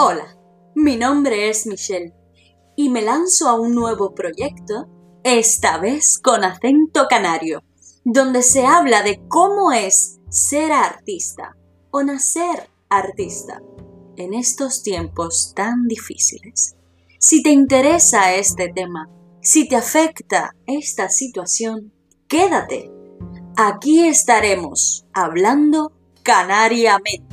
Hola, mi nombre es Michelle y me lanzo a un nuevo proyecto, esta vez con acento canario, donde se habla de cómo es ser artista o nacer artista en estos tiempos tan difíciles. Si te interesa este tema, si te afecta esta situación, quédate. Aquí estaremos hablando canariamente.